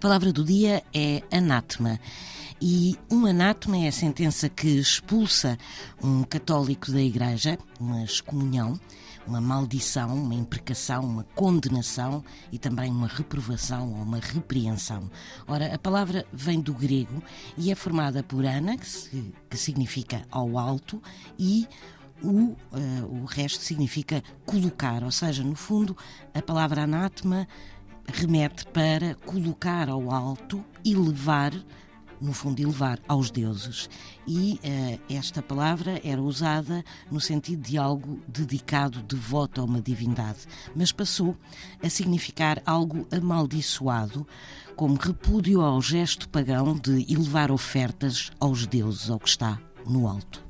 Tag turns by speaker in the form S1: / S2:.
S1: A palavra do dia é anátema. E um anátema é a sentença que expulsa um católico da igreja, uma excomunhão, uma maldição, uma imprecação, uma condenação e também uma reprovação ou uma repreensão. Ora, a palavra vem do grego e é formada por ana, que, que significa ao alto, e o, uh, o resto significa colocar, ou seja, no fundo, a palavra anátema remete para colocar ao alto e levar no fundo, elevar aos deuses. E uh, esta palavra era usada no sentido de algo dedicado, devoto a uma divindade, mas passou a significar algo amaldiçoado, como repúdio ao gesto pagão de elevar ofertas aos deuses, ao que está no alto.